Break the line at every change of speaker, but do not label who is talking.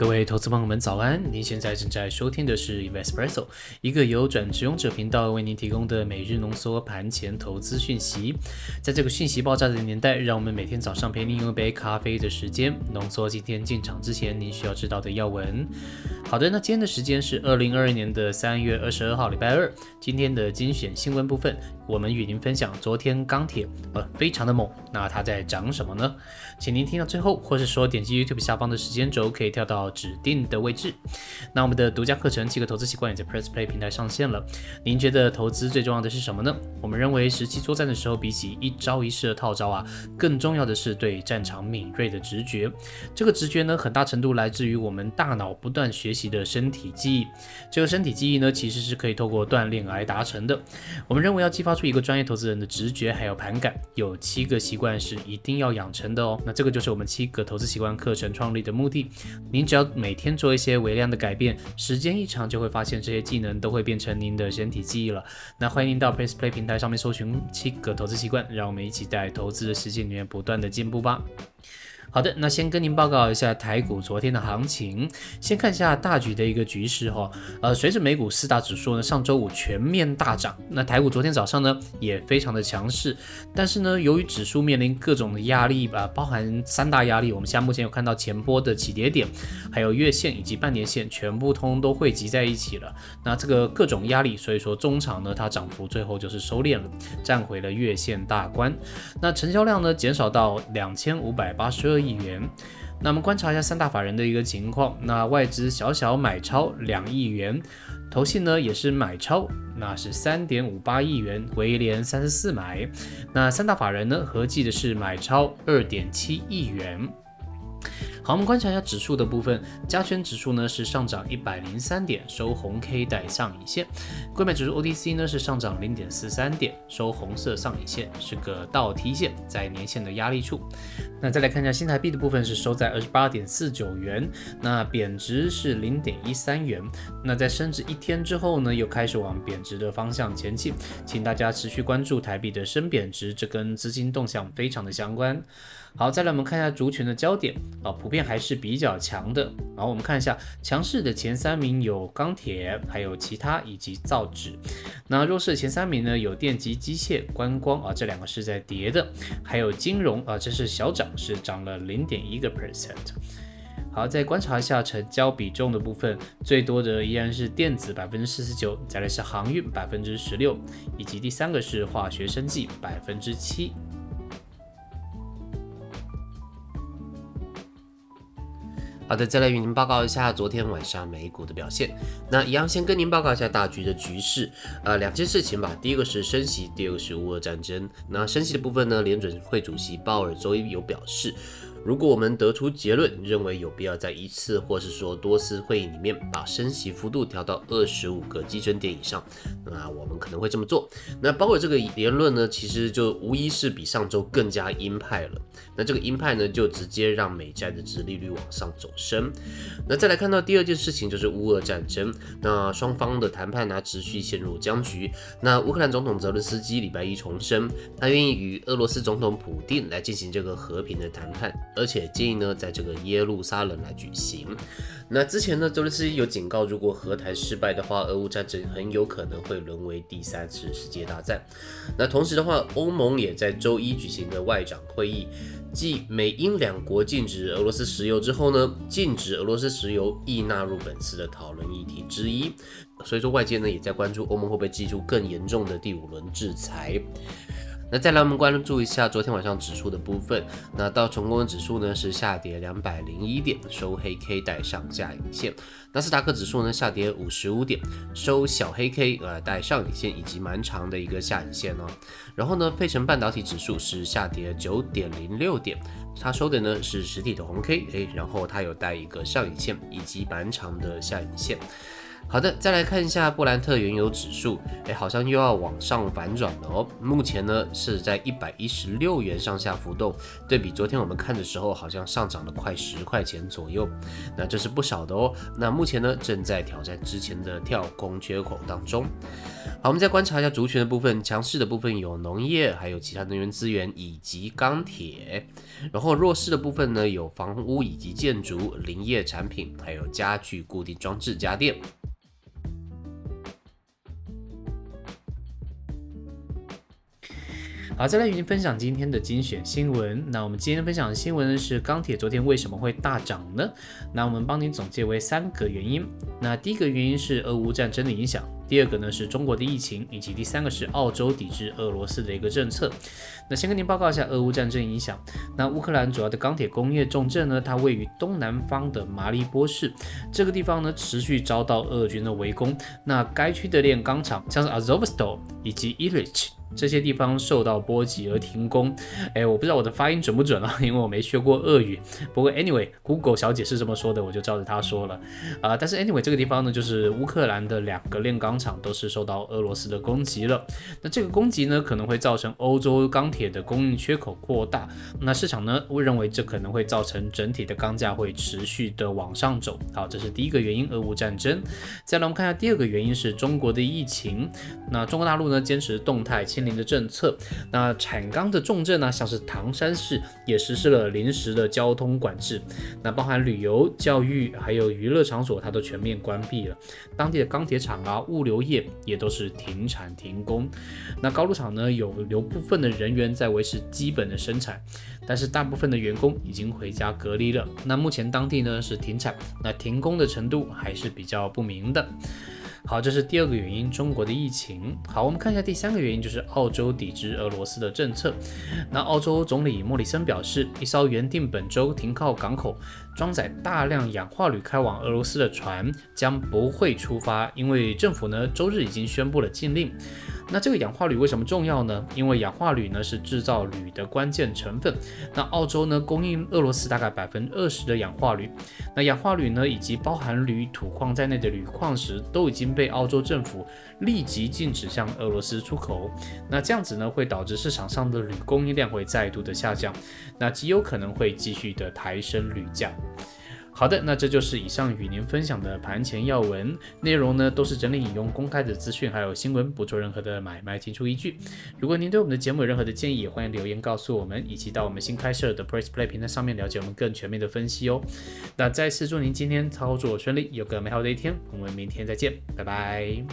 各位投资朋友们，早安！您现在正在收听的是 Investpresso，一个由转职勇者频道为您提供的每日浓缩盘前投资讯息。在这个讯息爆炸的年代，让我们每天早上陪您用一杯咖啡的时间，浓缩今天进场之前您需要知道的要闻。好的，那今天的时间是二零二二年的三月二十二号，礼拜二。今天的精选新闻部分，我们与您分享昨天钢铁呃非常的猛，那它在涨什么呢？请您听到最后，或是说点击 YouTube 下方的时间轴，可以跳到指定的位置。那我们的独家课程《七个投资习惯》也在 Press Play 平台上线了。您觉得投资最重要的是什么呢？我们认为实际作战的时候，比起一招一式的套招啊，更重要的是对战场敏锐的直觉。这个直觉呢，很大程度来自于我们大脑不断学习的身体记忆。这个身体记忆呢，其实是可以透过锻炼来达成的。我们认为要激发出出一个专业投资人的直觉还有盘感，有七个习惯是一定要养成的哦。那这个就是我们七个投资习惯课程创立的目的。您只要每天做一些微量的改变，时间一长就会发现这些技能都会变成您的身体记忆了。那欢迎您到 Press Play 平台上面搜寻七个投资习惯，让我们一起在投资的世界里面不断的进步吧。好的，那先跟您报告一下台股昨天的行情。先看一下大局的一个局势哈。呃，随着美股四大指数呢上周五全面大涨，那台股昨天早上呢也非常的强势。但是呢，由于指数面临各种的压力啊，包含三大压力，我们现在目前有看到前波的起跌点，还有月线以及半年线全部通都汇集在一起了。那这个各种压力，所以说中场呢它涨幅最后就是收敛了，站回了月线大关。那成交量呢减少到两千五百八十二。亿元，那我们观察一下三大法人的一个情况。那外资小小买超两亿元，投信呢也是买超，那是三点五八亿元，威廉三十四买。那三大法人呢合计的是买超二点七亿元。好，我们观察一下指数的部分，加权指数呢是上涨一百零三点，收红 K 带上影线；购买指数 OTC 呢是上涨零点四三点，收红色上影线，是个倒 T 线，在年线的压力处。那再来看一下新台币的部分是收在二十八点四九元，那贬值是零点一三元。那在升值一天之后呢，又开始往贬值的方向前进，请大家持续关注台币的升贬值，这跟资金动向非常的相关。好，再来我们看一下族群的焦点啊，普普遍还是比较强的。然后我们看一下强势的前三名有钢铁，还有其他以及造纸。那弱势前三名呢，有电机、机械、观光啊，这两个是在跌的。还有金融啊，这是小涨，是涨了零点一个 percent。好，再观察一下成交比重的部分，最多的依然是电子百分之四十九，再来是航运百分之十六，以及第三个是化学生技百分之七。好的，再来与您报告一下昨天晚上美股的表现。那一样先跟您报告一下大局的局势。呃，两件事情吧，第一个是升息，第二个是乌俄战争。那升息的部分呢，联准会主席鲍尔周一有表示。如果我们得出结论，认为有必要在一次或是说多次会议里面把升息幅度调到二十五个基准点以上，那我们可能会这么做。那包括这个言论呢，其实就无疑是比上周更加鹰派了。那这个鹰派呢，就直接让美债的值利率往上走升。那再来看到第二件事情，就是乌俄战争。那双方的谈判呢，持续陷入僵局。那乌克兰总统泽伦斯基礼拜一重申，他愿意与俄罗斯总统普京来进行这个和平的谈判。而且建议呢，在这个耶路撒冷来举行。那之前呢，泽连斯基有警告，如果和谈失败的话，俄乌战争很有可能会沦为第三次世界大战。那同时的话，欧盟也在周一举行的外长会议，继美英两国禁止俄罗斯石油之后呢，禁止俄罗斯石油亦纳入本次的讨论议题之一。所以说，外界呢也在关注欧盟会不会祭出更严重的第五轮制裁。那再来，我们关注一下昨天晚上指数的部分。那道琼工指数呢是下跌两百零一点，收黑 K 带上下影线。纳斯达克指数呢下跌五十五点，收小黑 K 呃带上影线以及蛮长的一个下影线哦。然后呢，费城半导体指数是下跌九点零六点，它收的呢是实体的红 K，哎，然后它有带一个上影线以及蛮长的下影线。
好的，再来看一下布兰特原油指数，哎，好像又要往上反转了哦。目前呢是在一百一十六元上下浮动，对比昨天我们看的时候，好像上涨了快十块钱左右，那这是不少的哦。那目前呢正在挑战之前的跳空缺口当中。好，我们再观察一下族群的部分，强势的部分有农业，还有其他能源资源以及钢铁，然后弱势的部分呢有房屋以及建筑、林业产品，还有家具、固定装置、家电。
好，再来与您分享今天的精选新闻。那我们今天分享的新闻呢是钢铁昨天为什么会大涨呢？那我们帮您总结为三个原因。那第一个原因是俄乌战争的影响，第二个呢是中国的疫情，以及第三个是澳洲抵制俄罗斯的一个政策。那先跟您报告一下俄乌战争影响。那乌克兰主要的钢铁工业重镇呢，它位于东南方的马里波市，这个地方呢持续遭到俄军的围攻。那该区的炼钢厂像是 Azovstal 以及 Illich。这些地方受到波及而停工，哎，我不知道我的发音准不准啊，因为我没学过俄语。不过 anyway，Google 小姐是这么说的，我就照着她说了啊。但是 anyway，这个地方呢，就是乌克兰的两个炼钢厂都是受到俄罗斯的攻击了。那这个攻击呢，可能会造成欧洲钢铁的供应缺口扩大。那市场呢，会认为这可能会造成整体的钢价会持续的往上走。好，这是第一个原因，俄乌战争。再来我们看一下第二个原因是中国的疫情。那中国大陆呢，坚持动态清清。的政策，那产钢的重镇呢，像是唐山市也实施了临时的交通管制，那包含旅游、教育还有娱乐场所，它都全面关闭了。当地的钢铁厂啊、物流业也都是停产停工。那高炉厂呢，有留部分的人员在维持基本的生产，但是大部分的员工已经回家隔离了。那目前当地呢是停产，那停工的程度还是比较不明的。好，这是第二个原因，中国的疫情。好，我们看一下第三个原因，就是澳洲抵制俄罗斯的政策。那澳洲总理莫里森表示，一艘原定本周停靠港口、装载大量氧化铝开往俄罗斯的船将不会出发，因为政府呢周日已经宣布了禁令。那这个氧化铝为什么重要呢？因为氧化铝呢是制造铝的关键成分。那澳洲呢供应俄罗斯大概百分之二十的氧化铝。那氧化铝呢以及包含铝土矿在内的铝矿石都已经被被澳洲政府立即禁止向俄罗斯出口。那这样子呢会导致市场上的铝供应量会再度的下降，那极有可能会继续的抬升铝价。好的，那这就是以上与您分享的盘前要闻内容呢，都是整理引用公开的资讯还有新闻，不做任何的买卖进出依据。如果您对我们的节目有任何的建议，也欢迎留言告诉我们，以及到我们新开设的 Press Play 平台上面了解我们更全面的分析哦。那再次祝您今天操作顺利，有个美好的一天，我们明天再见，拜拜。